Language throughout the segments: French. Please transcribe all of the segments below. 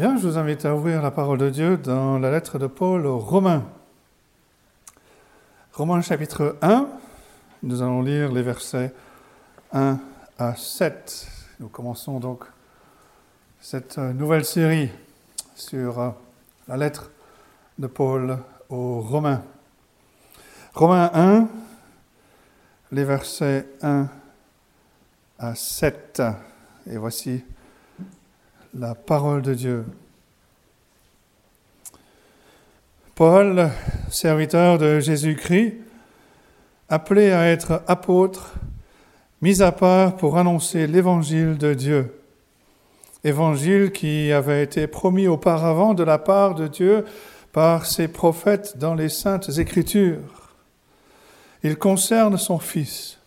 Je vous invite à ouvrir la parole de Dieu dans la lettre de Paul aux Romains. Romains chapitre 1, nous allons lire les versets 1 à 7. Nous commençons donc cette nouvelle série sur la lettre de Paul aux Romains. Romains 1, les versets 1 à 7. Et voici la parole de Dieu. Paul, serviteur de Jésus-Christ, appelé à être apôtre, mis à part pour annoncer l'évangile de Dieu. Évangile qui avait été promis auparavant de la part de Dieu par ses prophètes dans les saintes écritures. Il concerne son Fils,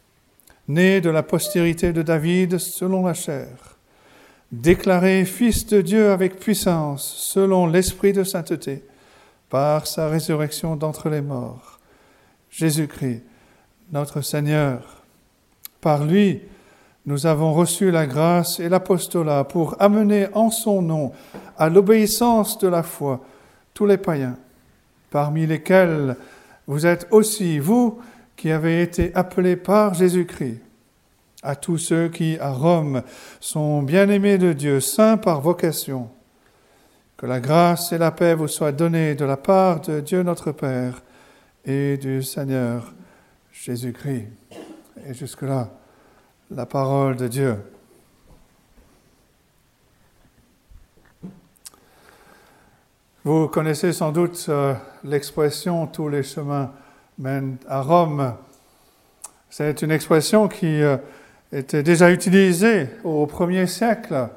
né de la postérité de David selon la chair déclaré Fils de Dieu avec puissance, selon l'Esprit de sainteté, par sa résurrection d'entre les morts. Jésus-Christ, notre Seigneur. Par lui, nous avons reçu la grâce et l'apostolat pour amener en son nom à l'obéissance de la foi tous les païens, parmi lesquels vous êtes aussi, vous qui avez été appelés par Jésus-Christ à tous ceux qui, à Rome, sont bien-aimés de Dieu, saints par vocation. Que la grâce et la paix vous soient données de la part de Dieu notre Père et du Seigneur Jésus-Christ. Et jusque-là, la parole de Dieu. Vous connaissez sans doute euh, l'expression Tous les chemins mènent à Rome. C'est une expression qui euh, était déjà utilisé au premier siècle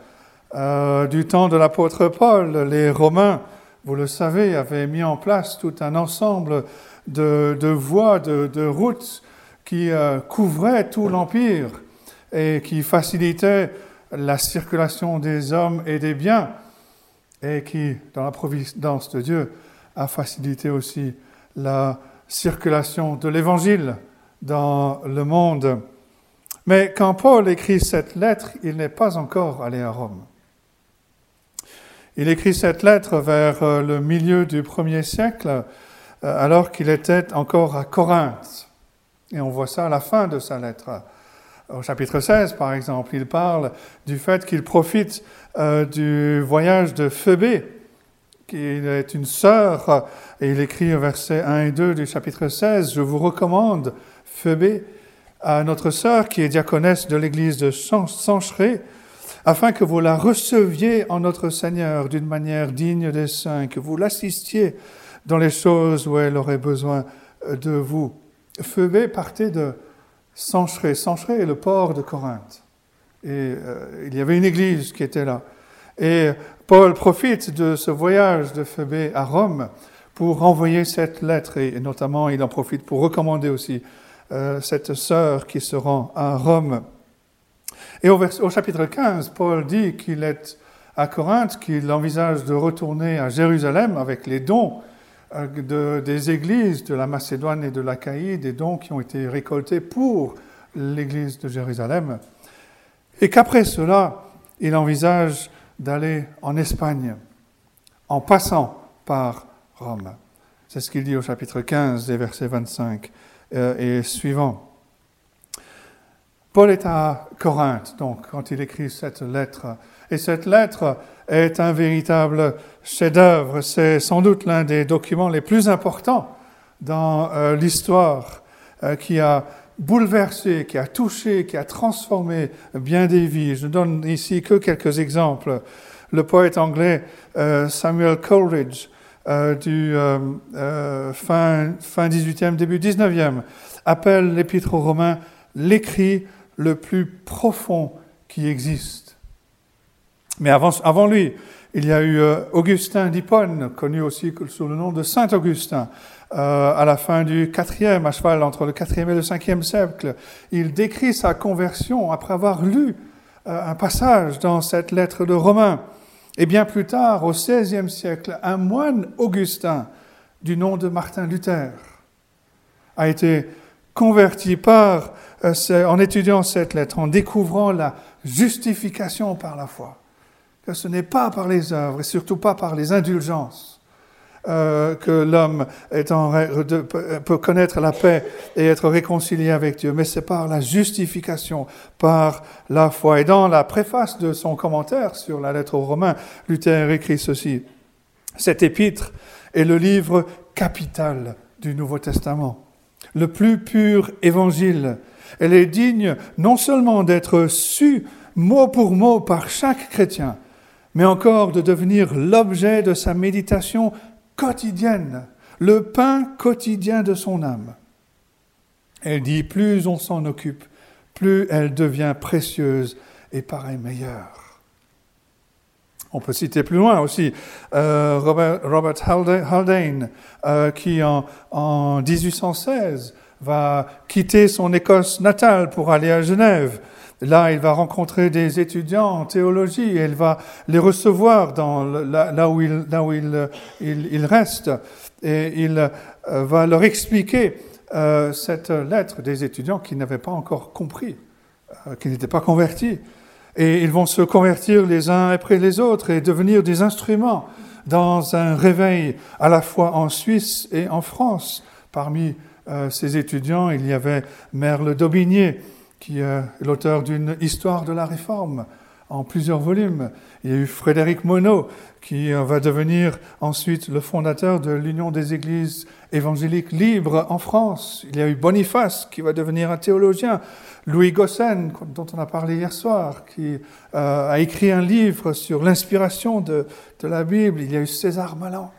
euh, du temps de l'apôtre Paul. Les Romains, vous le savez, avaient mis en place tout un ensemble de, voies, de, de, routes qui euh, couvraient tout l'empire et qui facilitaient la circulation des hommes et des biens et qui, dans la providence de Dieu, a facilité aussi la circulation de l'Évangile dans le monde. Mais quand Paul écrit cette lettre, il n'est pas encore allé à Rome. Il écrit cette lettre vers euh, le milieu du premier siècle, euh, alors qu'il était encore à Corinthe. Et on voit ça à la fin de sa lettre. Au chapitre 16, par exemple, il parle du fait qu'il profite euh, du voyage de Phoebe, qui est une sœur, et il écrit au verset 1 et 2 du chapitre 16, Je vous recommande, Phoebe, à notre sœur qui est diaconesse de l'église de Sancheré, afin que vous la receviez en notre Seigneur d'une manière digne des saints, que vous l'assistiez dans les choses où elle aurait besoin de vous. Phoebe partait de Sancheré. Sancheré est le port de Corinthe. Et euh, il y avait une église qui était là. Et Paul profite de ce voyage de Phoebe à Rome pour envoyer cette lettre, et notamment il en profite pour recommander aussi euh, cette sœur qui se rend à Rome. Et au, chapitre 15, Paul dit qu'il est à Corinthe, qu'il envisage de retourner à Jérusalem avec les dons euh, de, des églises de la Macédoine et de l'Achaïe, des dons qui ont été récoltés pour l'église de Jérusalem. Et qu'après cela, il envisage d'aller en Espagne en passant par Rome. C'est ce qu'il dit au chapitre 15 des versets 25 euh, et suivant. Paul est à Corinthe, donc, quand il écrit cette lettre. Et cette lettre est un véritable chef-d'œuvre. C'est sans doute l'un des documents les plus importants dans euh, l'histoire euh, qui a bouleversé, qui a touché, qui a transformé bien des vies. Je ne donne ici que quelques exemples. Le poète anglais Samuel Coleridge euh, du euh, euh, fin, fin 18e, début 19e, appelle l'Épître aux Romains l'écrit le plus profond qui existe. Mais avant, avant lui, il y a eu Augustin d'Hippone, connu aussi sous le nom de Saint Augustin, à la fin du 4e, à cheval entre le 4e et le 5e siècle. Il décrit sa conversion après avoir lu un passage dans cette lettre de Romains. Et bien plus tard, au XVIe siècle, un moine augustin du nom de Martin Luther a été converti euh, en étudiant cette lettre, en découvrant la justification par la foi, que ce n'est pas par les œuvres et surtout pas par les indulgences euh, que l'homme peut connaître la paix et être réconcilié avec Dieu, mais c'est par la justification, par la foi. Et dans la préface de son commentaire sur la lettre aux Romains, Luther écrit ceci. Cet épître est le livre capital du Nouveau Testament, le plus pur évangile. Elle est digne non seulement d'être su mot pour mot par chaque chrétien, mais encore de devenir l'objet de sa méditation quotidienne, le pain quotidien de son âme. Elle dit, plus on s'en occupe, plus elle devient précieuse et paraît meilleure. On peut citer plus loin aussi euh, Robert, Haldane, euh, qui en, en 1816 va quitter son Écosse natale pour aller à Genève Là, il va rencontrer des étudiants en théologie il va les recevoir là, où, il, il, il, reste et il euh, va leur expliquer euh, cette lettre des étudiants qui n'avaient pas encore compris, euh, qui n'étaient pas convertis. Et ils vont se convertir les uns après les autres et devenir des instruments dans un réveil à la fois en Suisse et en France. Parmi ces étudiants, il y avait Merle Daubigné, qui est l'auteur d'une histoire de la réforme en plusieurs volumes. Il y a eu Frédéric Monod, qui euh, va devenir ensuite le fondateur de l'Union des Églises évangéliques libres en France. Il y a eu Boniface, qui va devenir un théologien. Louis Gossen, dont on a parlé hier soir, qui euh, a écrit un livre sur l'inspiration de, la Bible. Il y a eu César Malan,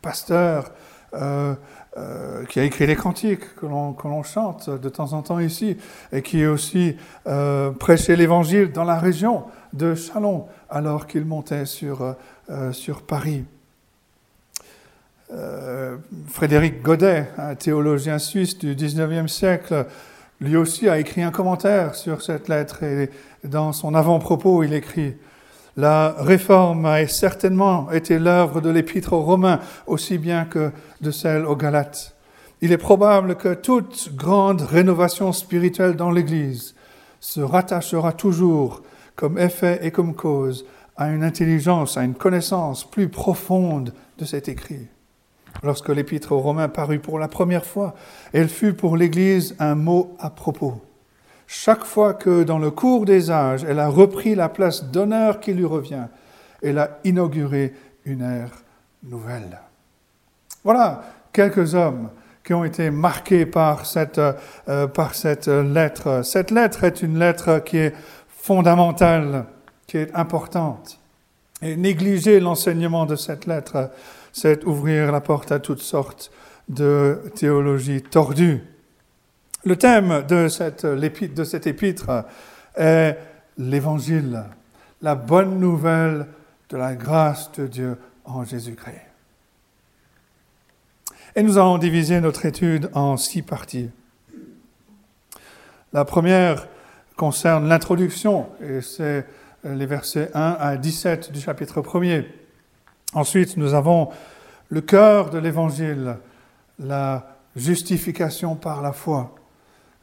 pasteur. Euh, euh, qui a écrit les cantiques que l'on chante de temps en temps ici, et qui a aussi euh, prêché l'évangile dans la région de Chalon, alors qu'il montait sur, euh, sur Paris. Frédéric Godet, un théologien suisse du 19e siècle, lui aussi a écrit un commentaire sur cette lettre, et dans son avant-propos, il écrit la réforme a certainement été l'œuvre de l'épître aux Romains aussi bien que de celle aux Galates. Il est probable que toute grande rénovation spirituelle dans l'Église se rattachera toujours, comme effet et comme cause, à une intelligence, à une connaissance plus profonde de cet écrit. Lorsque l'épître aux Romains parut pour la première fois, elle fut pour l'Église un mot à propos chaque fois que dans le cours des âges, elle a repris la place d'honneur qui lui revient, elle a inauguré une ère nouvelle. Voilà quelques hommes qui ont été marqués par cette, euh, par cette lettre. Cette lettre est une lettre qui est fondamentale, qui est importante. Et négliger l'enseignement de cette lettre, c'est ouvrir la porte à toutes sortes de théologies tordues. Le thème de, cette, de cet épître est l'évangile, la bonne nouvelle de la grâce de Dieu en Jésus-Christ. Et nous allons diviser notre étude en six parties. La première concerne l'introduction, et c'est les versets 1 à 17 du chapitre 1er. Ensuite, nous avons le cœur de l'évangile, la justification par la foi.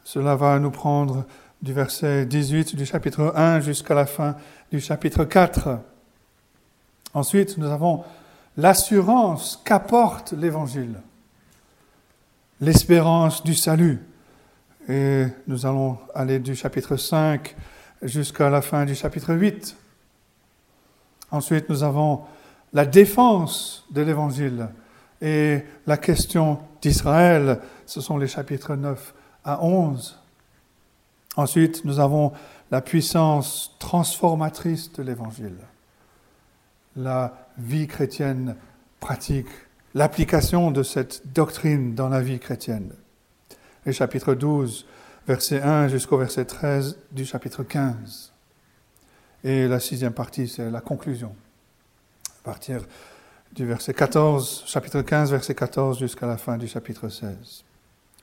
Cela va nous prendre du verset 18 du chapitre 1 jusqu'à la fin du chapitre 4. Ensuite, nous avons l'assurance qu'apporte l'Évangile, l'espérance du salut. Et nous allons aller du chapitre 5 jusqu'à la fin du chapitre 8. Ensuite, nous avons la défense de l'Évangile et la question d'Israël. Ce sont les chapitres 9 à 11. Ensuite, nous avons la puissance transformatrice de l'Évangile, la vie chrétienne pratique, l'application de cette doctrine dans la vie chrétienne. Les chapitres 12, verset 1 jusqu'au verset 13 du chapitre 15. Et la sixième partie, c'est la conclusion. À partir du verset 14, chapitre 15, verset 14 jusqu'à la fin du chapitre 16.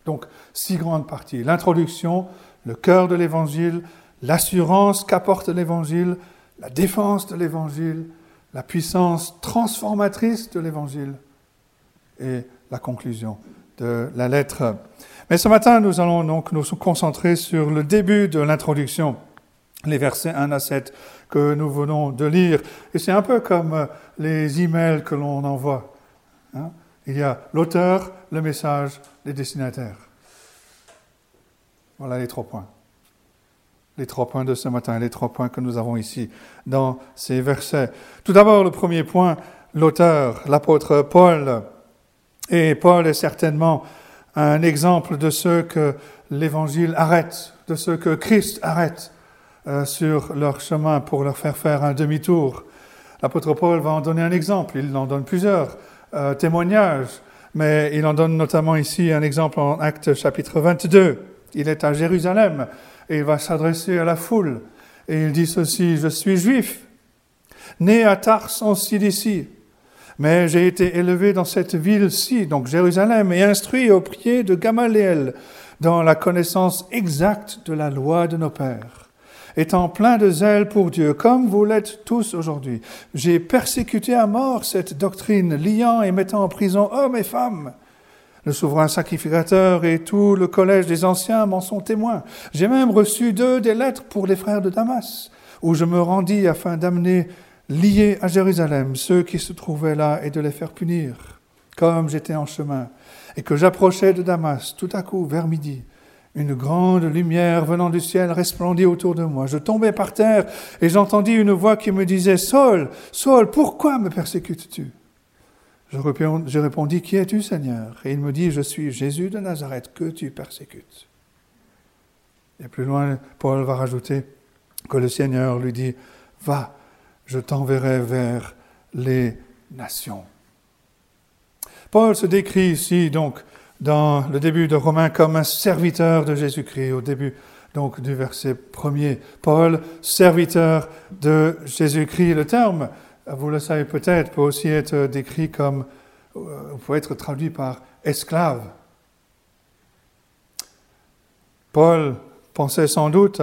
Donc, six grandes parties. L'introduction, le cœur de l'Évangile, l'assurance qu'apporte l'Évangile, la défense de l'Évangile, la puissance transformatrice de l'Évangile et la conclusion de la lettre. Mais ce matin, nous allons donc nous concentrer sur le début de l'introduction, les versets 1 à 7 que nous venons de lire. Et c'est un peu comme les emails que l'on envoie. Hein. Il y a l'auteur, le message, les destinataires. Voilà les trois points. Les trois points de ce matin, les trois points que nous avons ici dans ces versets. Tout d'abord, le premier point, l'auteur, l'apôtre Paul. Et Paul est certainement un exemple de ceux que l'Évangile arrête, de ceux que Christ arrête euh, sur leur chemin pour leur faire faire un demi-tour. L'apôtre Paul va en donner un exemple, il en donne plusieurs euh, témoignages, mais il en donne notamment ici un exemple en Acte chapitre 22. Il est à Jérusalem et il va s'adresser à la foule. Et il dit ceci, je suis juif, né à Tars en Cilicie, mais j'ai été élevé dans cette ville-ci, donc Jérusalem, et instruit au pied de Gamaliel dans la connaissance exacte de la loi de nos pères. Étant plein de zèle pour Dieu, comme vous l'êtes tous aujourd'hui, j'ai persécuté à mort cette doctrine, liant et mettant en prison hommes et femmes. Le souverain sacrificateur et tout le collège des anciens m'en sont témoins. J'ai même reçu d'eux des lettres pour les frères de Damas, où je me rendis afin d'amener liés à Jérusalem ceux qui se trouvaient là et de les faire punir, comme j'étais en chemin, et que j'approchais de Damas, tout à coup, vers midi, une grande lumière venant du ciel resplendit autour de moi. Je tombais par terre et j'entendis une voix qui me disait, Saul, Saul, pourquoi me persécutes-tu? Je répondis, Qui es-tu, Seigneur? Et il me dit, Je suis Jésus de Nazareth que tu persécutes. Et plus loin, Paul va rajouter que le Seigneur lui dit, Va, je t'enverrai vers les nations. Paul se décrit ici, donc, dans le début de Romains, comme un serviteur de Jésus-Christ, au début donc du verset premier. Paul, serviteur de Jésus-Christ. Le terme vous le savez peut-être, peut aussi être décrit comme, euh, peut être traduit par esclave. Paul pensait sans doute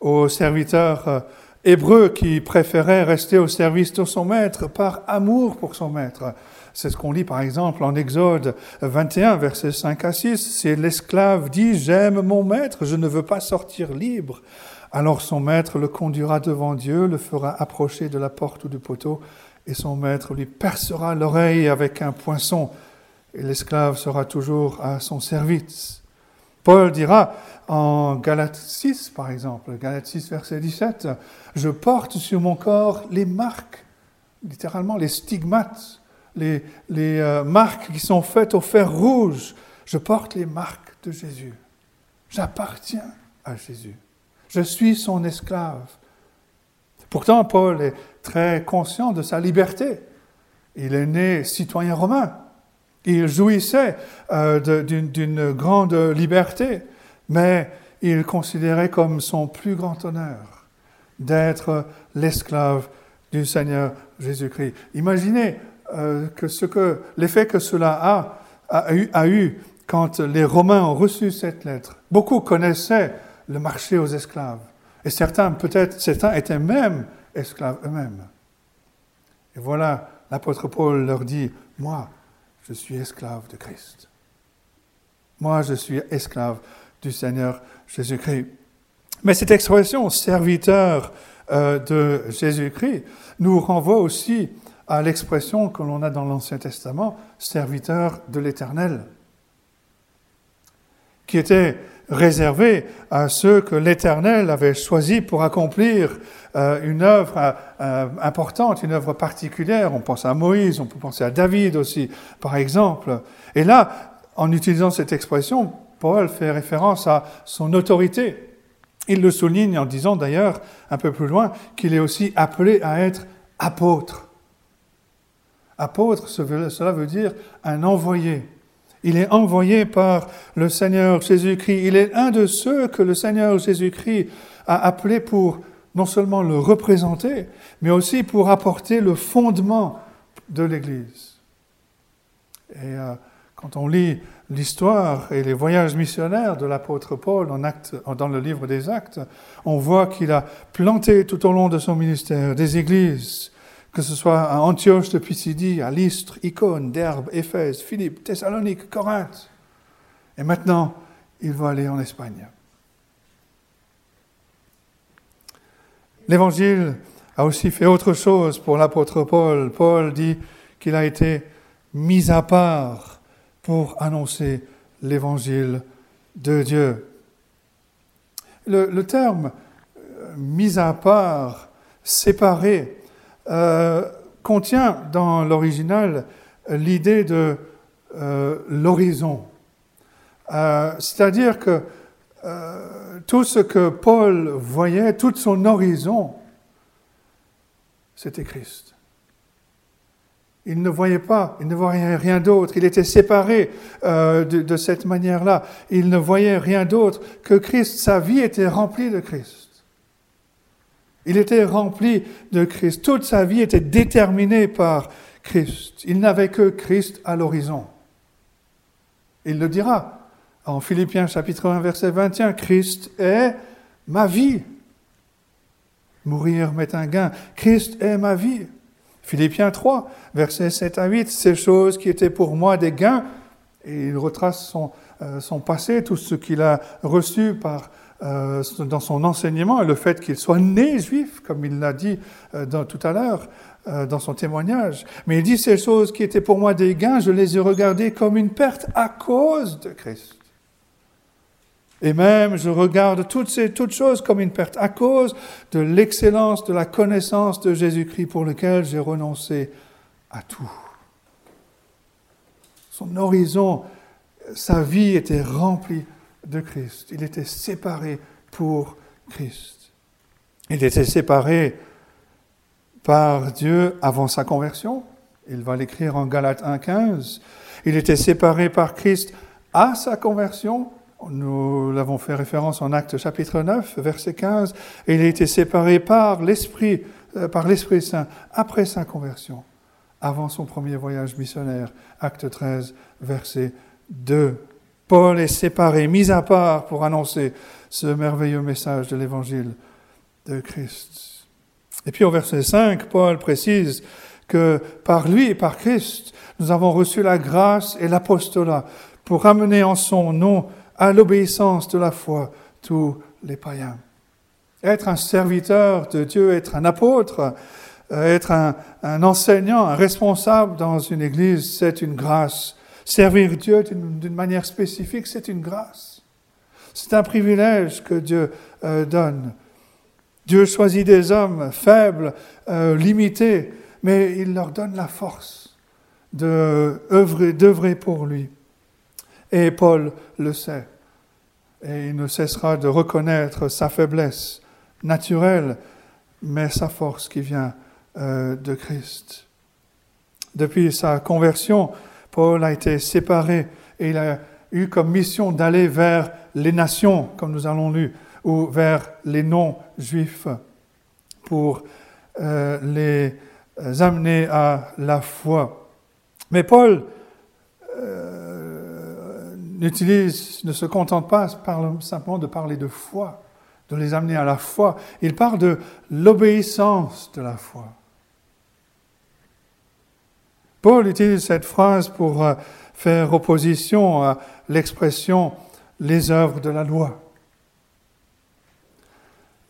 aux serviteurs euh, hébreux qui préféraient rester au service de son maître par amour pour son maître. C'est ce qu'on lit par exemple en Exode 21, versets 5 à 6. C'est l'esclave dit, j'aime mon maître, je ne veux pas sortir libre. Alors son maître le conduira devant Dieu, le fera approcher de la porte ou du poteau, et son maître lui percera l'oreille avec un poinçon, et l'esclave sera toujours à son service. Paul dira en Galates 6, par exemple, Galates 6, verset 17, Je porte sur mon corps les marques, littéralement les stigmates, les, euh, marques qui sont faites au fer rouge. Je porte les marques de Jésus. J'appartiens à Jésus. Je suis son esclave. Pourtant, Paul est très conscient de sa liberté. Il est né citoyen romain. Il jouissait euh, d'une grande liberté, mais il considérait comme son plus grand honneur d'être l'esclave du Seigneur Jésus-Christ. Imaginez que ce que l'effet que cela a, eu, a eu quand les Romains ont reçu cette lettre. Beaucoup connaissaient le marché aux esclaves. Et certains, peut-être, certains étaient même esclaves eux-mêmes. Et voilà, l'apôtre Paul leur dit, moi, je suis esclave de Christ. Moi, je suis esclave du Seigneur Jésus-Christ. Mais cette expression, serviteur euh, de Jésus-Christ, nous renvoie aussi à l'expression que l'on a dans l'Ancien Testament, serviteur de l'Éternel, qui était réservé à ceux que l'Éternel avait choisis pour accomplir euh, une œuvre euh, importante, une œuvre particulière. On pense à Moïse, on peut penser à David aussi, par exemple. Et là, en utilisant cette expression, Paul fait référence à son autorité. Il le souligne en disant d'ailleurs, un peu plus loin, qu'il est aussi appelé à être apôtre. Apôtre, cela veut dire un envoyé. Il est envoyé par le Seigneur Jésus-Christ. Il est un de ceux que le Seigneur Jésus-Christ a appelé pour non seulement le représenter, mais aussi pour apporter le fondement de l'Église. Et euh, quand on lit l'histoire et les voyages missionnaires de l'apôtre Paul dans le livre des Actes, on voit qu'il a planté tout au long de son ministère des églises que ce soit à Antioche de Pisidie, à Lystre, Icône, Derbe, Éphèse, Philippe, Thessalonique, Corinthe. Et maintenant, il va aller en Espagne. L'évangile a aussi fait autre chose pour l'apôtre Paul. Paul dit qu'il a été mis à part pour annoncer l'évangile de Dieu. Le, terme euh, mis à part, séparé, euh, contient dans l'original l'idée de euh, l'horizon. C'est-à-dire que tout ce que Paul voyait, tout son horizon, c'était Christ. Il ne voyait pas, il ne voyait rien d'autre. Il était séparé euh, de, cette manière-là. Il ne voyait rien d'autre que Christ. Sa vie était remplie de Christ. Il était rempli de Christ. Toute sa vie était déterminée par Christ. Il n'avait que Christ à l'horizon. Il le dira en Philippiens chapitre 1 verset 21. Christ est ma vie. Mourir m'est un gain. Christ est ma vie. Philippiens 3, versets 7 à 8, ces choses qui étaient pour moi des gains, il retrace son, euh, son passé, tout ce qu'il a reçu par, euh, dans son enseignement, et le fait qu'il soit né juif, comme il l'a dit euh, tout à l'heure dans son témoignage. Mais il dit ces choses qui étaient pour moi des gains, je les ai regardées comme une perte à cause de Christ. Et même, je regarde toutes ces toutes choses comme une perte à cause de l'excellence de la connaissance de Jésus-Christ pour lequel j'ai renoncé à tout. Son horizon, sa vie était remplie de Christ. Il était séparé pour Christ. Il était séparé par Dieu avant sa conversion. Il va l'écrire en Galates 1.15. Il était séparé par Christ à sa conversion nous l'avons fait référence en Acte chapitre 9, verset 15. Et il a été séparé par l'Esprit, euh, par l'Esprit Saint après sa conversion, avant son premier voyage missionnaire. Acte 13, verset 2. Paul est séparé, mis à part pour annoncer ce merveilleux message de l'évangile de Christ. Et puis au verset 5, Paul précise que par lui et par Christ, nous avons reçu la grâce et l'apostolat pour ramener en son nom à l'obéissance de la foi tous les païens. Être un serviteur de Dieu, être un apôtre, euh, être un, enseignant, un responsable dans une église, c'est une grâce. Servir Dieu d'une manière spécifique, c'est une grâce. C'est un privilège que Dieu euh, donne. Dieu choisit des hommes faibles, euh, limités, mais il leur donne la force d'œuvrer pour lui. Et Paul le sait. Et il ne cessera de reconnaître sa faiblesse naturelle, mais sa force qui vient euh, de Christ. Depuis sa conversion, Paul a été séparé et il a eu comme mission d'aller vers les nations, comme nous allons lu, ou vers les non-juifs, pour euh, les amener à la foi. Mais Paul n'utilise, ne se contente pas simplement de parler de foi, de les amener à la foi. Il parle de l'obéissance de la foi. Paul utilise cette phrase pour euh, faire opposition à l'expression les œuvres de la loi.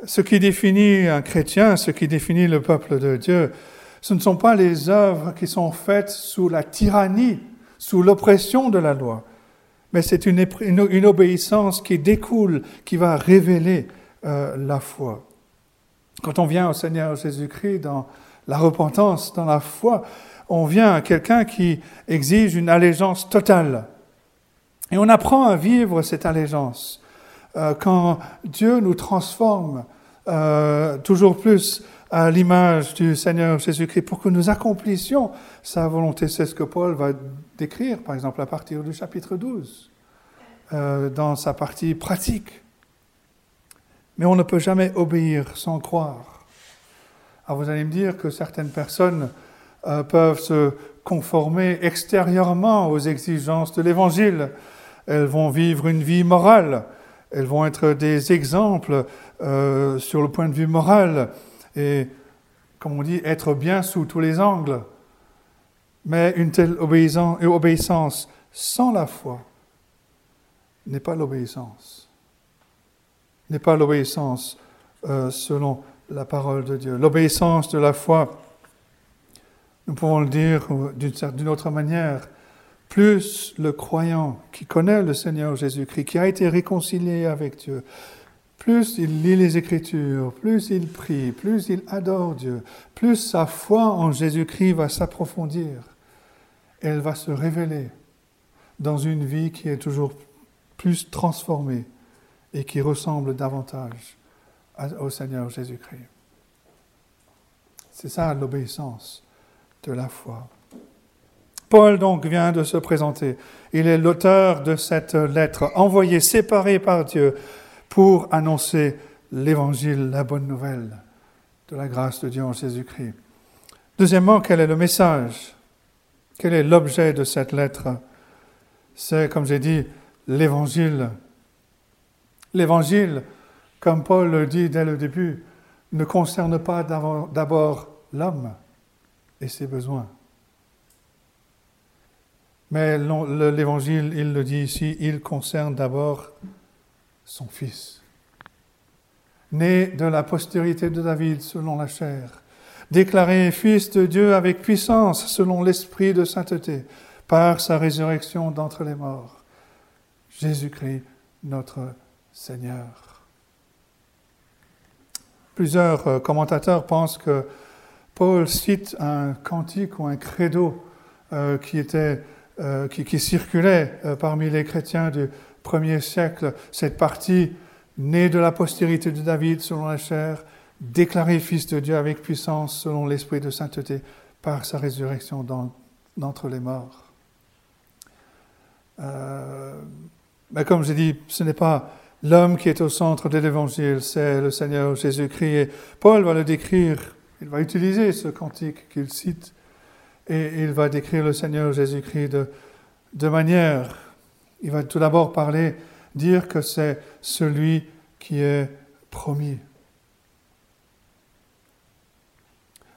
Ce qui définit un chrétien, ce qui définit le peuple de Dieu, ce ne sont pas les œuvres qui sont faites sous la tyrannie, sous l'oppression de la loi, mais c'est une, une, obéissance qui découle, qui va révéler euh, la foi. Quand on vient au Seigneur Jésus-Christ dans la repentance, dans la foi, on vient à quelqu'un qui exige une allégeance totale. Et on apprend à vivre cette allégeance. Euh, quand Dieu nous transforme euh, toujours plus à l'image du Seigneur Jésus-Christ pour que nous accomplissions sa volonté. C'est ce que Paul va décrire, par exemple, à partir du chapitre 12, euh, dans sa partie pratique. Mais on ne peut jamais obéir sans croire. Alors vous allez me dire que certaines personnes euh, peuvent se conformer extérieurement aux exigences de l'Évangile. Elles vont vivre une vie morale. Elles vont être des exemples euh, sur le point de vue moral et, comme on dit, être bien sous tous les angles. Mais une telle obéissance sans la foi n'est pas l'obéissance. N'est pas l'obéissance euh, selon la parole de Dieu. L'obéissance de la foi, nous pouvons le dire d'une autre manière, plus le croyant qui connaît le Seigneur Jésus-Christ, qui a été réconcilié avec Dieu, plus il lit les Écritures, plus il prie, plus il adore Dieu, plus sa foi en Jésus-Christ va s'approfondir. Elle va se révéler dans une vie qui est toujours plus transformée et qui ressemble davantage au Seigneur Jésus-Christ. C'est ça l'obéissance de la foi. Paul donc vient de se présenter. Il est l'auteur de cette lettre envoyée, séparée par Dieu pour annoncer l'évangile, la bonne nouvelle de la grâce de Dieu en Jésus-Christ. Deuxièmement, quel est le message? Quel est l'objet de cette lettre? C'est, comme j'ai dit, l'évangile. L'évangile, comme Paul le dit dès le début, ne concerne pas d'abord l'homme et ses besoins. Mais l'évangile, il le dit ici, il concerne d'abord son fils, né de la postérité de David selon la chair, déclaré fils de Dieu avec puissance selon l'esprit de sainteté, par sa résurrection d'entre les morts, Jésus-Christ notre Seigneur. Plusieurs euh, commentateurs pensent que Paul cite un cantique ou un credo euh, qui, était, euh, qui, circulait parmi les chrétiens du premier siècle, cette partie née de la postérité de David selon la chair, déclaré fils de Dieu avec puissance selon l'esprit de sainteté par sa résurrection d'entre les morts. Euh, mais comme je dis, ce n'est pas l'homme qui est au centre de l'évangile, c'est le Seigneur Jésus-Christ. Et Paul va le décrire, il va utiliser ce cantique qu'il cite, et il va décrire le Seigneur Jésus-Christ de, de manière il va tout d'abord parler, dire que c'est celui qui est promis.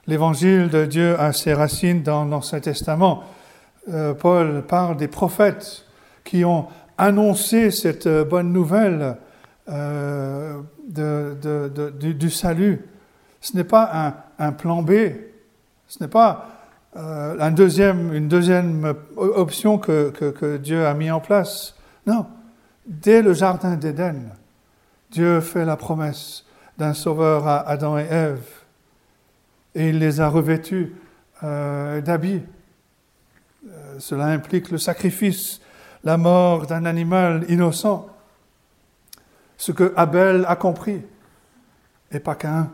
L'évangile de Dieu a ses racines dans l'Ancien Testament. Euh, Paul parle des prophètes qui ont annoncé cette bonne nouvelle euh, du, salut. Ce n'est pas un, plan B, ce n'est pas euh, une deuxième option que, Dieu a mis en place. Non, dès le Jardin d'Éden, Dieu fait la promesse d'un sauveur à Adam et Ève, et il les a revêtus euh, d'habits. Euh, cela implique le sacrifice, la mort d'un animal innocent, ce que Abel a compris, et pas qu'un.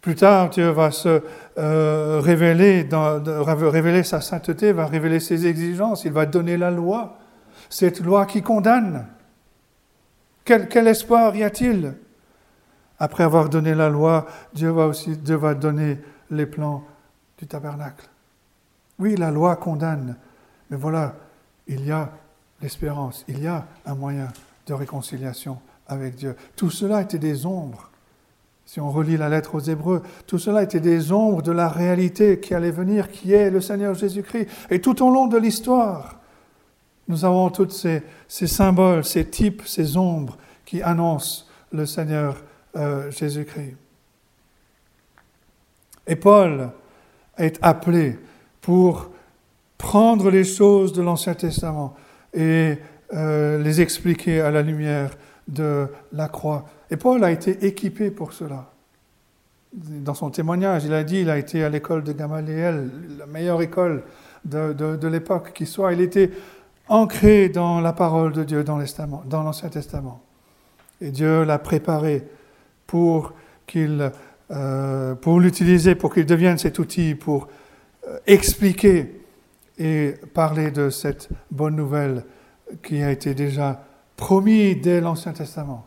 Plus tard, Dieu va se euh, révéler, révéler sa sainteté, va révéler ses exigences, il va donner la loi, cette loi qui condamne. Quel, quel espoir y a-t-il? Après avoir donné la loi, Dieu va aussi Dieu va donner les plans du tabernacle. Oui, la loi condamne, mais voilà, il y a l'espérance, il y a un moyen de réconciliation avec Dieu. Tout cela était des ombres si on relit la lettre aux Hébreux, tout cela était des ombres de la réalité qui allait venir, qui est le Seigneur Jésus-Christ. Et tout au long de l'histoire, nous avons tous ces, symboles, ces types, ces ombres qui annoncent le Seigneur euh, Jésus-Christ. Et Paul est appelé pour prendre les choses de l'Ancien Testament et euh, les expliquer à la lumière de la croix et Paul a été équipé pour cela. Dans son témoignage, il a dit il a été à l'école de Gamaliel, la meilleure école de, l'époque qui soit. Il était ancré dans la parole de Dieu dans l'Ancien Testament. Et Dieu l'a préparé pour qu'il, euh, pour l'utiliser, pour qu'il devienne cet outil pour euh, expliquer et parler de cette bonne nouvelle qui a été déjà promis dès l'Ancien Testament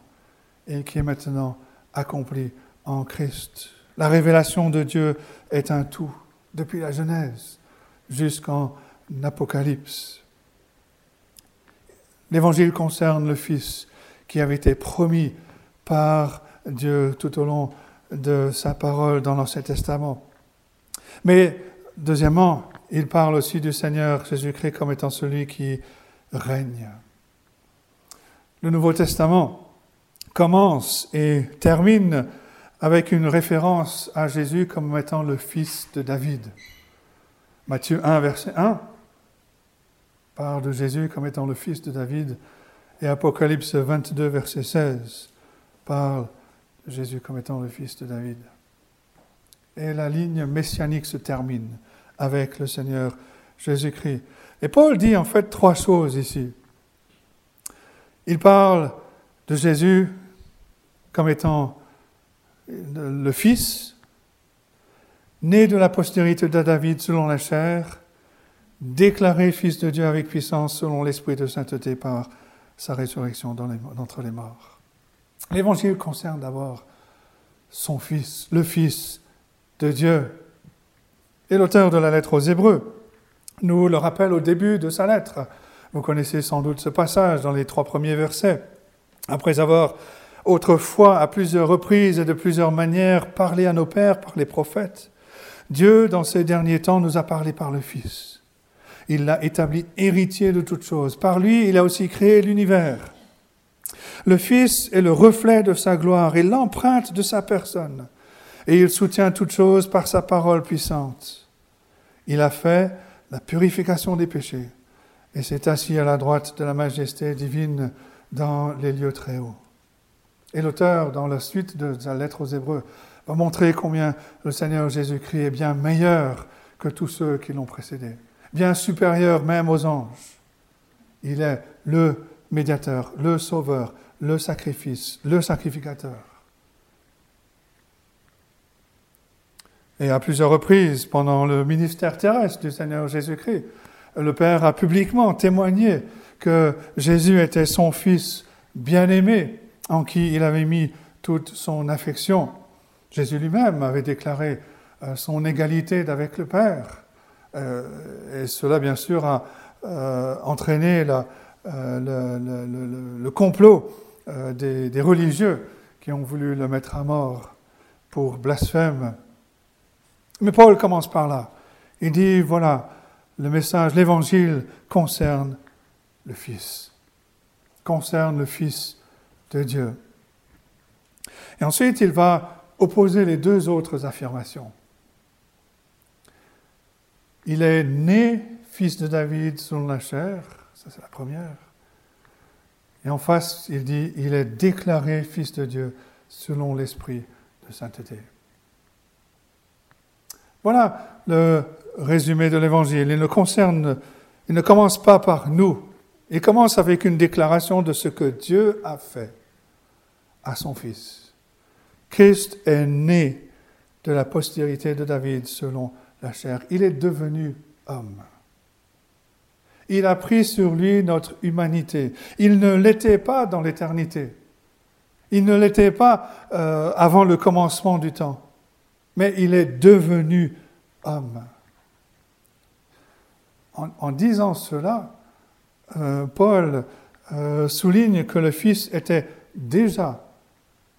et qui est maintenant accompli en Christ. La révélation de Dieu est un tout, depuis la Genèse jusqu'en Apocalypse. L'évangile concerne le Fils qui avait été promis par Dieu tout au long de sa parole dans l'Ancien Testament. Mais deuxièmement, il parle aussi du Seigneur Jésus-Christ comme étant celui qui règne. Le Nouveau Testament commence et termine avec une référence à Jésus comme étant le fils de David. Matthieu 1, verset 1 parle de Jésus comme étant le fils de David et Apocalypse 22, verset 16 parle de Jésus comme étant le fils de David. Et la ligne messianique se termine avec le Seigneur Jésus-Christ. Et Paul dit en fait trois choses ici. Il parle de Jésus comme étant le Fils, né de la postérité de David selon la chair, déclaré Fils de Dieu avec puissance selon l'Esprit de sainteté par sa résurrection d'entre les morts. L'Évangile concerne d'abord son Fils, le Fils de Dieu. Et l'auteur de la lettre aux Hébreux nous le rappelle au début de sa lettre. Vous connaissez sans doute ce passage dans les trois premiers versets. Après avoir autrefois à plusieurs reprises et de plusieurs manières parlé à nos pères par les prophètes, Dieu, dans ces derniers temps, nous a parlé par le Fils. Il l'a établi héritier de toutes choses. Par lui, il a aussi créé l'univers. Le Fils est le reflet de sa gloire et l'empreinte de sa personne, et il soutient toutes choses par sa parole puissante. Il a fait la purification des péchés, et s'est assis à la droite de la majesté divine dans les lieux très hauts. Et l'auteur, dans la suite de sa lettre aux Hébreux, va montrer combien le Seigneur Jésus-Christ est bien meilleur que tous ceux qui l'ont précédé, bien supérieur même aux anges. Il est le médiateur, le sauveur, le sacrifice, le sacrificateur. Et à plusieurs reprises, pendant le ministère terrestre du Seigneur Jésus-Christ, le Père a publiquement témoigné que Jésus était son Fils bien-aimé, en qui il avait mis toute son affection. Jésus lui-même avait déclaré euh, son égalité avec le Père. Euh, et cela, bien sûr, a euh, entraîné le, complot des, des, religieux qui ont voulu le mettre à mort pour blasphème. Mais Paul commence par là. Il dit, voilà, le message, l'évangile concerne le Fils, concerne le Fils de Dieu. Et ensuite, il va opposer les deux autres affirmations. Il est né fils de David selon la chair, ça c'est la première. Et en face, il dit, il est déclaré fils de Dieu selon l'esprit de sainteté. Voilà le résumé de l'évangile. Il ne concerne, il ne commence pas par nous. Il commence avec une déclaration de ce que Dieu a fait à son Fils. Christ est né de la postérité de David selon la chair. Il est devenu homme. Il a pris sur lui notre humanité. Il ne l'était pas dans l'éternité. Il ne l'était pas euh, avant le commencement du temps. Mais il est devenu homme. En, disant cela, euh, Paul euh, souligne que le Fils était déjà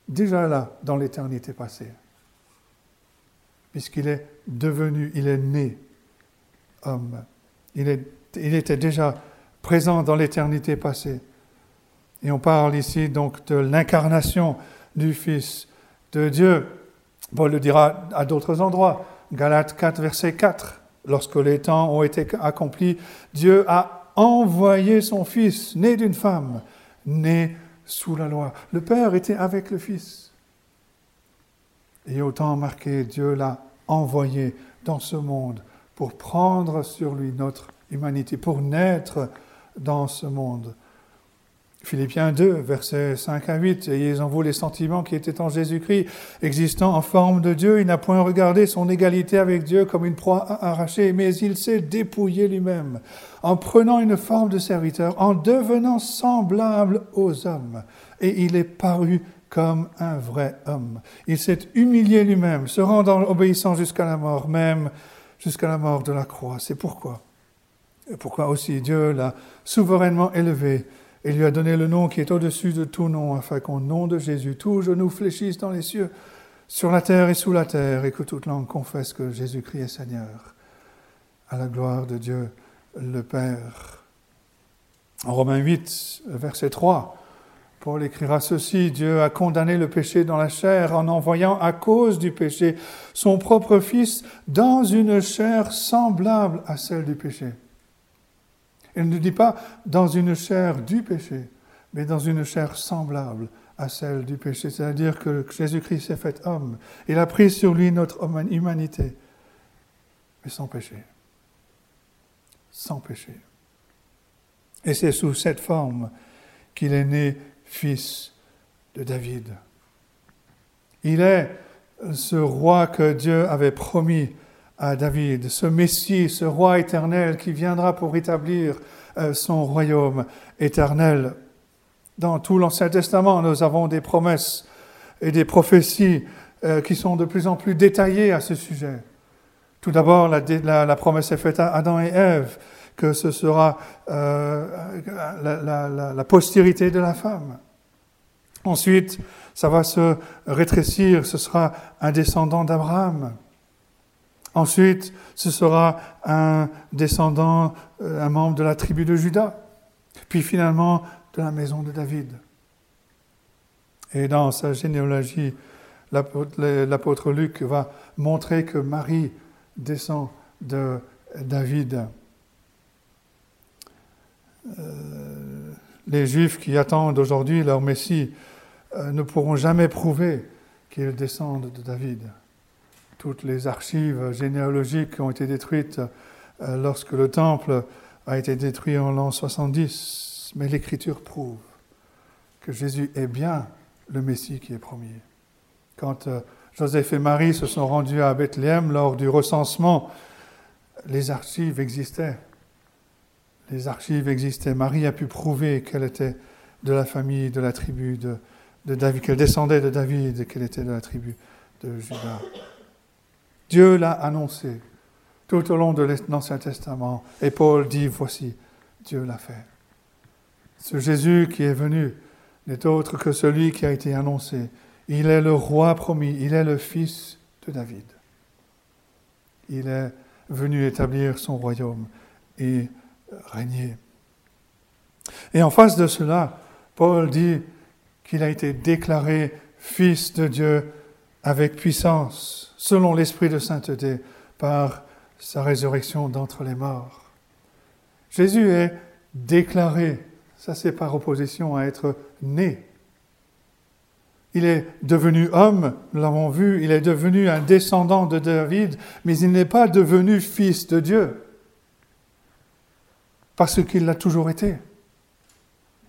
déjà là dans l'éternité passée, puisqu'il est devenu, il est né homme. Il, il était déjà présent dans l'éternité passée. Et on parle ici donc de l'incarnation du Fils de Dieu. Paul le dira à d'autres endroits. Galates 4, verset 4. Lorsque les temps ont été accomplis, Dieu a envoyé son Fils, né d'une femme, né sous la loi. Le Père était avec le Fils. Et autant marqué, Dieu l'a envoyé dans ce monde pour prendre sur lui notre humanité, pour naître dans ce monde. Philippiens 2, versets 5 à 8, Ayez en vous les sentiments qui étaient en Jésus-Christ, existant en forme de Dieu, il n'a point regardé son égalité avec Dieu comme une proie arrachée, mais il s'est dépouillé lui-même, en prenant une forme de serviteur, en devenant semblable aux hommes, et il est paru comme un vrai homme. Il s'est humilié lui-même, se rendant obéissant jusqu'à la mort, même jusqu'à la mort de la croix. C'est pourquoi. Et pourquoi aussi Dieu l'a souverainement élevé et lui a donné le nom qui est au-dessus de tout nom, afin qu'au nom de Jésus, tout genou fléchisse dans les cieux, sur la terre et sous la terre, et que toute langue confesse que Jésus-Christ est Seigneur, à la gloire de Dieu le Père. En Romains 8, verset 3, Paul écrira ceci, Dieu a condamné le péché dans la chair en envoyant à cause du péché son propre Fils dans une chair semblable à celle du péché. Il ne dit pas dans une chair du péché, mais dans une chair semblable à celle du péché. C'est-à-dire que Jésus-Christ s'est fait homme. Il a pris sur lui notre humanité, mais sans péché. Sans péché. Et c'est sous cette forme qu'il est né fils de David. Il est ce roi que Dieu avait promis à David, ce Messie, ce roi éternel qui viendra pour établir euh, son royaume éternel. Dans tout l'Ancien Testament, nous avons des promesses et des prophéties euh, qui sont de plus en plus détaillées à ce sujet. Tout d'abord, la, promesse est faite à Adam et Ève que ce sera euh, la, postérité de la femme. Ensuite, ça va se rétrécir, ce sera un descendant d'Abraham. Ensuite, ce sera un descendant, euh, un membre de la tribu de Judas. Puis finalement, de la maison de David. Et dans sa généalogie, l'apôtre Luc va montrer que Marie descend de David. Euh, les Juifs qui attendent aujourd'hui leur Messie euh, ne pourront jamais prouver qu'ils descendent de David. Toutes les archives généalogiques ont été détruites euh, lorsque le temple a été détruit en l'an 70, mais l'Écriture prouve que Jésus est bien le Messie qui est promis. Quand Joseph et Marie se sont rendus à Bethléem lors du recensement, les archives existaient les archives existaient. Marie a pu prouver qu'elle était de la famille, de la tribu de, David, qu'elle descendait de David et qu'elle était de la tribu de Judas. Dieu l'a annoncé tout au long de l'Ancien Testament. Et Paul dit, voici, Dieu l'a fait. Ce Jésus qui est venu n'est autre que celui qui a été annoncé. Il est le roi promis, il est le fils de David. Il est venu établir son royaume et régner. Et en face de cela, Paul dit qu'il a été déclaré fils de Dieu avec puissance, selon l'esprit de sainteté, par sa résurrection d'entre les morts. Jésus est déclaré, ça c'est par opposition à être né. Il est devenu homme, nous l'avons vu, il est devenu un descendant de David, mais il n'est pas devenu fils de Dieu parce qu'il l'a toujours été.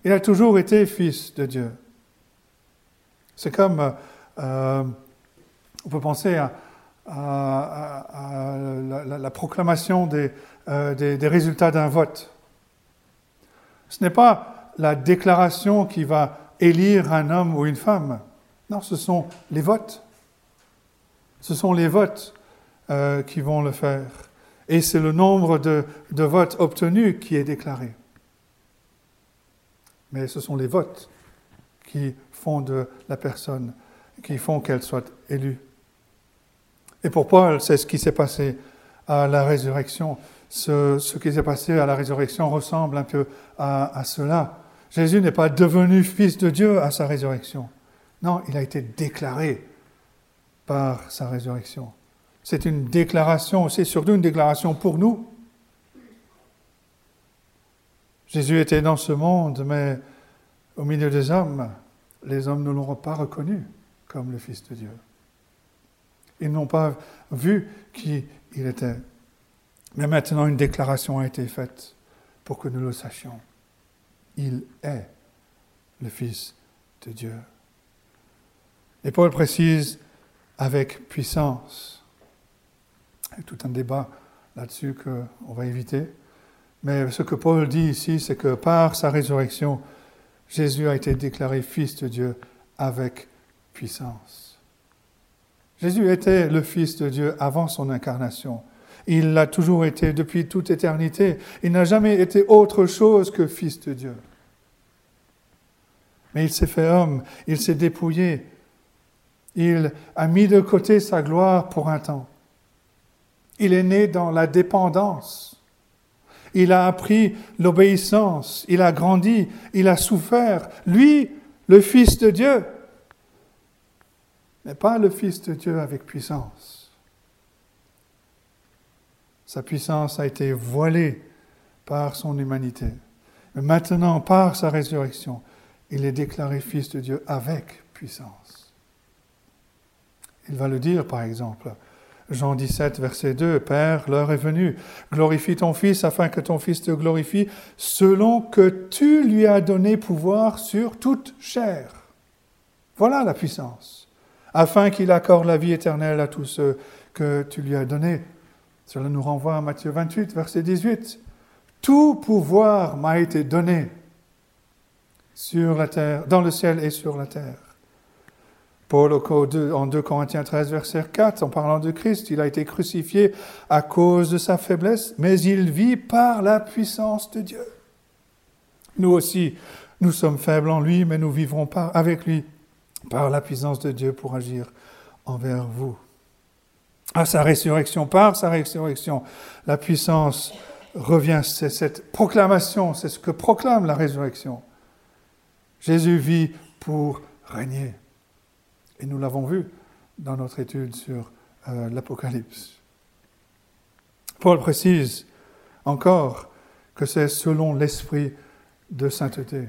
Il a toujours été fils de Dieu. C'est comme, euh, peut penser à, la, proclamation euh, des, résultats d'un vote. Ce n'est pas la déclaration qui va élire un homme ou une femme. Non, ce sont les votes. Ce sont les votes euh, qui vont le faire et c'est le nombre de, votes obtenus qui est déclaré. Mais ce sont les votes qui font de la personne, qui font qu'elle soit élue. Et pour Paul, c'est ce qui s'est passé à la résurrection. Ce, qui s'est passé à la résurrection ressemble un peu à, cela. Jésus n'est pas devenu fils de Dieu à sa résurrection. Non, il a été déclaré par sa résurrection. C'est une déclaration, c'est surtout une déclaration pour nous. Jésus était dans ce monde, mais au milieu des hommes, les hommes ne l'auront pas reconnu comme le Fils de Dieu. Ils n'ont pas vu qui il était. Mais maintenant, une déclaration a été faite pour que nous le sachions. Il est le Fils de Dieu. Et Paul précise avec puissance. Il y a tout un débat là-dessus qu'on va éviter. Mais ce que Paul dit ici, c'est que par sa résurrection, Jésus a été déclaré Fils de Dieu avec puissance. Jésus était le Fils de Dieu avant son incarnation. Il l'a toujours été depuis toute éternité. Il n'a jamais été autre chose que Fils de Dieu. Mais il s'est fait homme, il s'est dépouillé, il a mis de côté sa gloire pour un temps. Il est né dans la dépendance. Il a appris l'obéissance. Il a grandi. Il a souffert. Lui, le Fils de Dieu, mais pas le Fils de Dieu avec puissance. Sa puissance a été voilée par son humanité. Mais maintenant, par sa résurrection, il est déclaré Fils de Dieu avec puissance. Il va le dire, par exemple, Jean 17, verset 2, Père, l'heure est venue, glorifie ton Fils afin que ton Fils te glorifie, selon que tu lui as donné pouvoir sur toute chair. Voilà la puissance, afin qu'il accorde la vie éternelle à tous ceux que tu lui as donnés. Cela nous renvoie à Matthieu 28, verset 18. Tout pouvoir m'a été donné sur la terre, dans le ciel et sur la terre. Paul en 2 Corinthiens 13, verset 4, en parlant de Christ, il a été crucifié à cause de sa faiblesse, mais il vit par la puissance de Dieu. Nous aussi, nous sommes faibles en lui, mais nous vivrons avec lui par la puissance de Dieu pour agir envers vous. À sa résurrection, par sa résurrection, la puissance revient, c'est cette proclamation, c'est ce que proclame la résurrection. Jésus vit pour régner. Et nous l'avons vu dans notre étude sur euh, l'Apocalypse. Paul précise encore que c'est selon l'esprit de sainteté.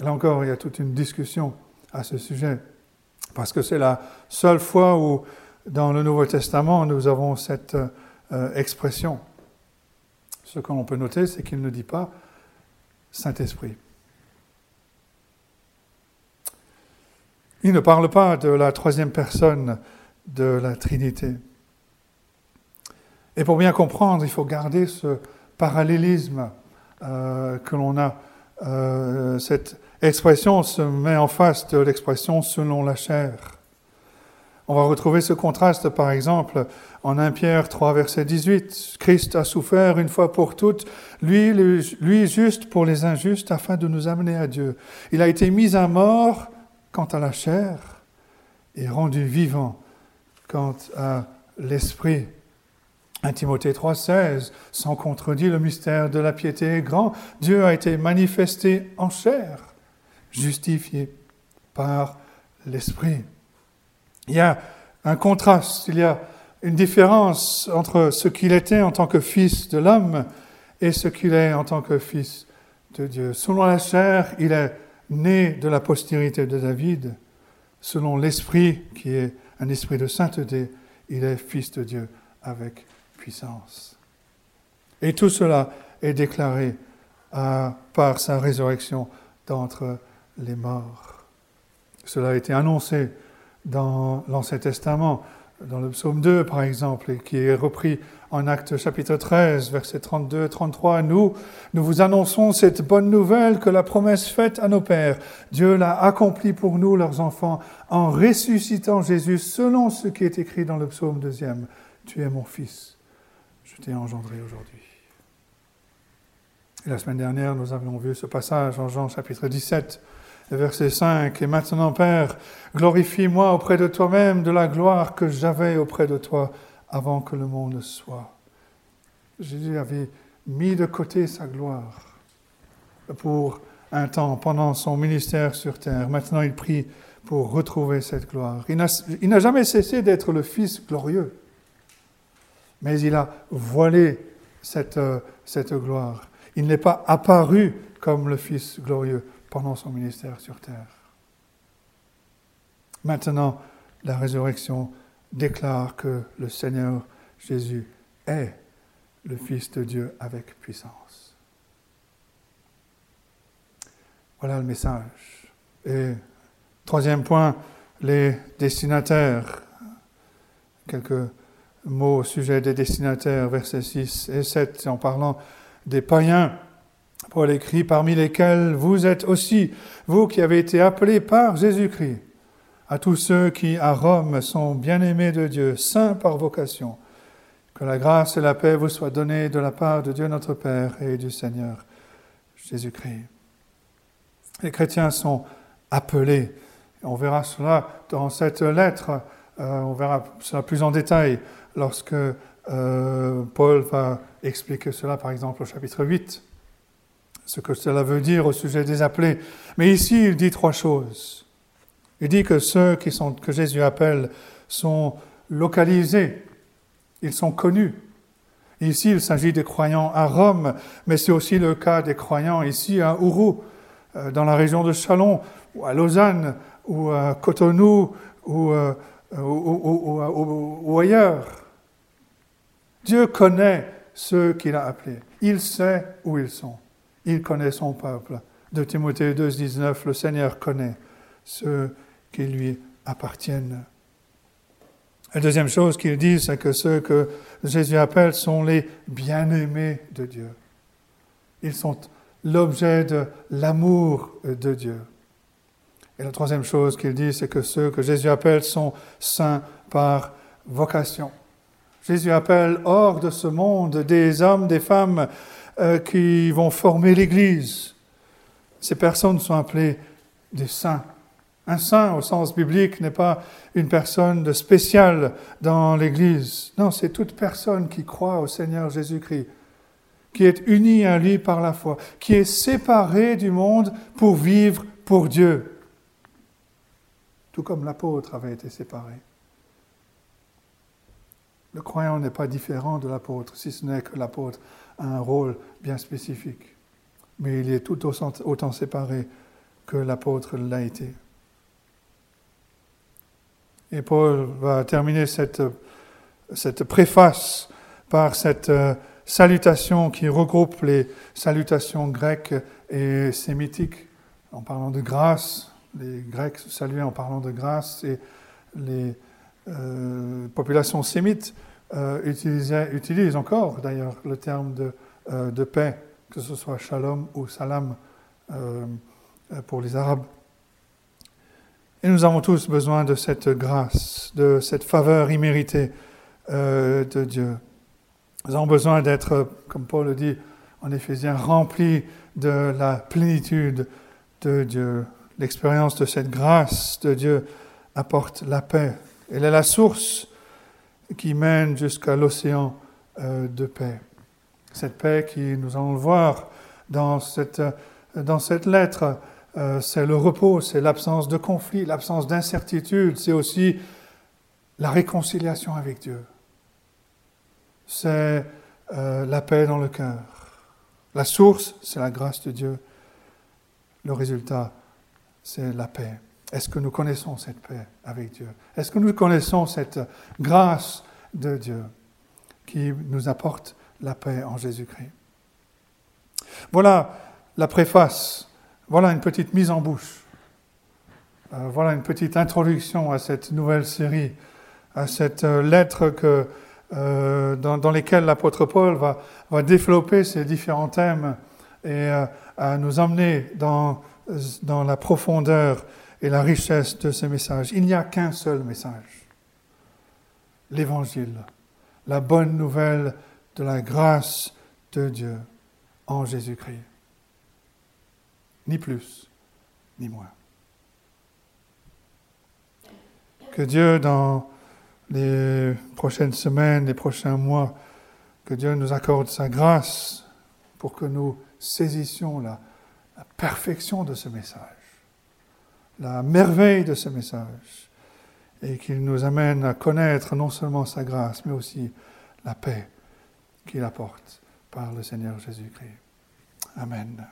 Là encore, il y a toute une discussion à ce sujet, parce que c'est la seule fois où dans le Nouveau Testament nous avons cette euh, expression. Ce que l'on peut noter, c'est qu'il ne dit pas Saint-Esprit. Il ne parle pas de la troisième personne de la Trinité. Et pour bien comprendre, il faut garder ce parallélisme euh, que l'on a. Euh, cette expression se met en face de l'expression selon la chair. On va retrouver ce contraste, par exemple, en 1 Pierre 3, verset 18. Christ a souffert une fois pour toutes, lui, lui juste pour les injustes, afin de nous amener à Dieu. Il a été mis à mort quant à la chair est rendu vivant quant à l'esprit. 1 Timothée 3,16, sans contredit, le mystère de la piété est grand. Dieu a été manifesté en chair, justifié par l'esprit. Il y a un contraste, il y a une différence entre ce qu'il était en tant que fils de l'homme et ce qu'il est en tant que fils de Dieu. Selon la chair, il est né de la postérité de David, selon l'Esprit qui est un esprit de sainteté, il est fils de Dieu avec puissance. Et tout cela est déclaré par sa résurrection d'entre les morts. Cela a été annoncé dans l'Ancien Testament, dans le psaume 2 par exemple, et qui est repris en Actes chapitre 13, versets 32 33, nous, nous vous annonçons cette bonne nouvelle que la promesse faite à nos pères, Dieu l'a accomplie pour nous, leurs enfants, en ressuscitant Jésus selon ce qui est écrit dans le psaume deuxième. Tu es mon fils, je t'ai engendré aujourd'hui. La semaine dernière, nous avions vu ce passage en Jean chapitre 17, verset 5. Et maintenant, Père, glorifie-moi auprès de toi-même de la gloire que j'avais auprès de toi avant que le monde soit. Jésus avait mis de côté sa gloire pour un temps pendant son ministère sur terre. Maintenant, il prie pour retrouver cette gloire. Il n'a jamais cessé d'être le Fils glorieux, mais il a voilé cette, cette gloire. Il n'est pas apparu comme le Fils glorieux pendant son ministère sur terre. Maintenant, la résurrection déclare que le Seigneur Jésus est le Fils de Dieu avec puissance. Voilà le message. Et troisième point, les destinataires. Quelques mots au sujet des destinataires, versets 6 et 7, en parlant des païens. Paul écrit, parmi lesquels vous êtes aussi, vous qui avez été appelés par Jésus-Christ à tous ceux qui, à Rome, sont bien-aimés de Dieu, saints par vocation. Que la grâce et la paix vous soient données de la part de Dieu notre Père et du Seigneur Jésus-Christ. Les chrétiens sont appelés. On verra cela dans cette lettre, euh, on verra cela plus en détail lorsque euh, Paul va expliquer cela, par exemple, au chapitre 8 ce que cela veut dire au sujet des appelés. Mais ici, il dit trois choses. Il dit que ceux qui sont, que Jésus appelle sont localisés, ils sont connus. Ici, il s'agit des croyants à Rome, mais c'est aussi le cas des croyants ici à Ourou, euh, dans la région de Chalon, ou à Lausanne, ou à Cotonou, ou, euh, ou ailleurs. Dieu connaît ceux qu'il a appelés. Il sait où ils sont. Il connaît son peuple. De Timothée 2, 19, le Seigneur connaît ceux qui lui appartiennent. La deuxième chose qu'il dit, c'est que ceux que Jésus appelle sont les bien-aimés de Dieu. Ils sont l'objet de l'amour de Dieu. Et la troisième chose qu'il dit, c'est que ceux que Jésus appelle sont saints par vocation. Jésus appelle hors de ce monde des hommes, des femmes euh, qui vont former l'Église. Ces personnes sont appelées des saints. Un saint, au sens biblique, n'est pas une personne spéciale dans l'Église. Non, c'est toute personne qui croit au Seigneur Jésus-Christ, qui est unie à lui par la foi, qui est séparée du monde pour vivre pour Dieu, tout comme l'apôtre avait été séparé. Le croyant n'est pas différent de l'apôtre, si ce n'est que l'apôtre a un rôle bien spécifique. Mais il est tout autant séparé que l'apôtre l'a été. Et Paul va terminer cette, cette préface par cette euh, salutation qui regroupe les salutations grecques et sémitiques en parlant de grâce. Les Grecs saluaient en parlant de grâce et les euh, populations sémites euh, utilisent encore d'ailleurs le terme de, euh, de, paix, que ce soit shalom ou salam pour les Arabes. Et nous avons tous besoin de cette grâce, de cette faveur imméritée de Dieu. Nous avons besoin d'être, comme Paul le dit en Éphésiens, remplis de la plénitude de Dieu. L'expérience de cette grâce de Dieu apporte la paix. Elle est la source qui mène jusqu'à l'océan euh, de paix. Cette paix qui, nous allons le voir dans cette, dans cette lettre, euh, c'est le repos, c'est l'absence de conflit, l'absence d'incertitude, c'est aussi la réconciliation avec Dieu. C'est euh, la paix dans le cœur. La source, c'est la grâce de Dieu. Le résultat, c'est la paix. Est-ce que nous connaissons cette paix avec Dieu? Est-ce que nous connaissons cette grâce de Dieu qui nous apporte la paix en Jésus-Christ? Voilà la préface, voilà une petite mise en bouche, euh, voilà une petite introduction à cette nouvelle série, à cette euh, lettre que, euh, dans, dans lesquelles l'apôtre Paul va, va, développer ces différents thèmes et à nous emmener dans, dans la profondeur et la richesse de ce message. Il n'y a qu'un seul message, l'Évangile, la bonne nouvelle de la grâce de Dieu en Jésus-Christ. Ni plus, ni moins. Que Dieu, dans les prochaines semaines, les prochains mois, que Dieu nous accorde sa grâce pour que nous saisissions la, la perfection de ce message la merveille de ce message et qu'il nous amène à connaître non seulement sa grâce, mais aussi la paix qu'il apporte par le Seigneur Jésus-Christ. Amen.